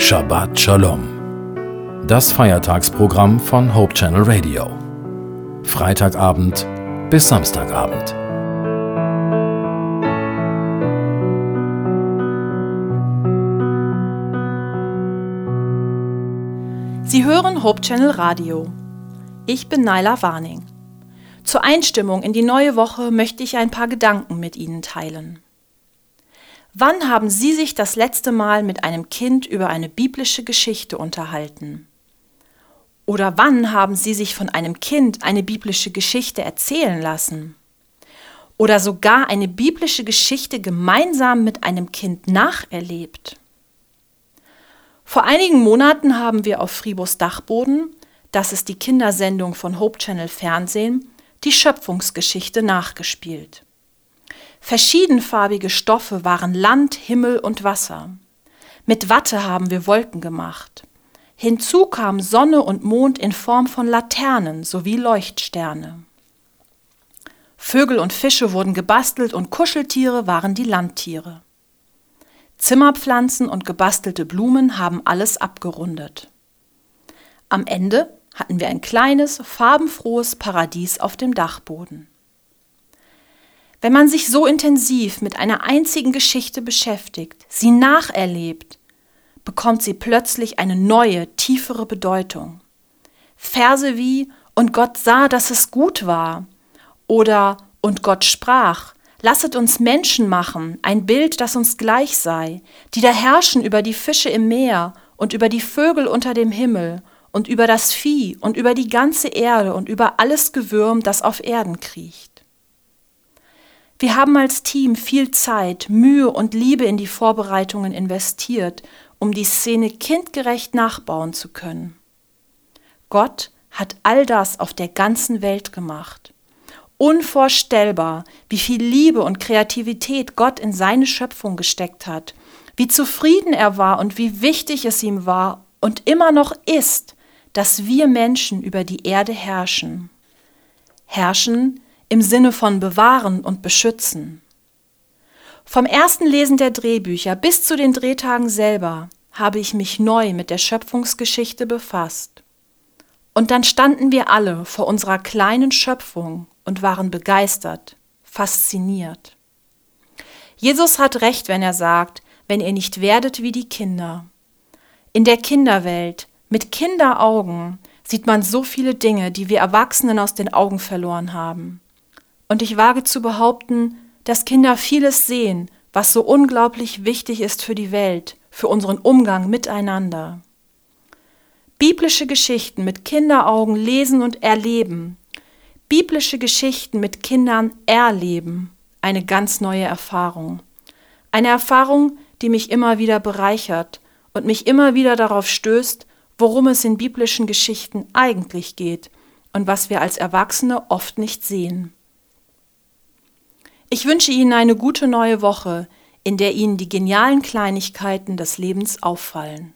Shabbat Shalom. Das Feiertagsprogramm von Hope Channel Radio. Freitagabend bis Samstagabend. Sie hören Hope Channel Radio. Ich bin Naila Warning. Zur Einstimmung in die neue Woche möchte ich ein paar Gedanken mit Ihnen teilen. Wann haben Sie sich das letzte Mal mit einem Kind über eine biblische Geschichte unterhalten? Oder wann haben Sie sich von einem Kind eine biblische Geschichte erzählen lassen? Oder sogar eine biblische Geschichte gemeinsam mit einem Kind nacherlebt? Vor einigen Monaten haben wir auf Fribos Dachboden, das ist die Kindersendung von Hope Channel Fernsehen, die Schöpfungsgeschichte nachgespielt. Verschiedenfarbige Stoffe waren Land, Himmel und Wasser. Mit Watte haben wir Wolken gemacht. Hinzu kamen Sonne und Mond in Form von Laternen sowie Leuchtsterne. Vögel und Fische wurden gebastelt und Kuscheltiere waren die Landtiere. Zimmerpflanzen und gebastelte Blumen haben alles abgerundet. Am Ende hatten wir ein kleines, farbenfrohes Paradies auf dem Dachboden. Wenn man sich so intensiv mit einer einzigen Geschichte beschäftigt, sie nacherlebt, bekommt sie plötzlich eine neue, tiefere Bedeutung. Verse wie Und Gott sah, dass es gut war oder Und Gott sprach, Lasset uns Menschen machen, ein Bild, das uns gleich sei, die da herrschen über die Fische im Meer und über die Vögel unter dem Himmel und über das Vieh und über die ganze Erde und über alles Gewürm, das auf Erden kriecht. Wir haben als Team viel Zeit, Mühe und Liebe in die Vorbereitungen investiert, um die Szene kindgerecht nachbauen zu können. Gott hat all das auf der ganzen Welt gemacht. Unvorstellbar, wie viel Liebe und Kreativität Gott in seine Schöpfung gesteckt hat, wie zufrieden er war und wie wichtig es ihm war und immer noch ist, dass wir Menschen über die Erde herrschen. Herrschen im Sinne von bewahren und beschützen. Vom ersten Lesen der Drehbücher bis zu den Drehtagen selber habe ich mich neu mit der Schöpfungsgeschichte befasst. Und dann standen wir alle vor unserer kleinen Schöpfung und waren begeistert, fasziniert. Jesus hat recht, wenn er sagt, wenn ihr nicht werdet wie die Kinder. In der Kinderwelt mit Kinderaugen sieht man so viele Dinge, die wir Erwachsenen aus den Augen verloren haben. Und ich wage zu behaupten, dass Kinder vieles sehen, was so unglaublich wichtig ist für die Welt, für unseren Umgang miteinander. Biblische Geschichten mit Kinderaugen lesen und erleben. Biblische Geschichten mit Kindern erleben. Eine ganz neue Erfahrung. Eine Erfahrung, die mich immer wieder bereichert und mich immer wieder darauf stößt, worum es in biblischen Geschichten eigentlich geht und was wir als Erwachsene oft nicht sehen. Ich wünsche Ihnen eine gute neue Woche, in der Ihnen die genialen Kleinigkeiten des Lebens auffallen.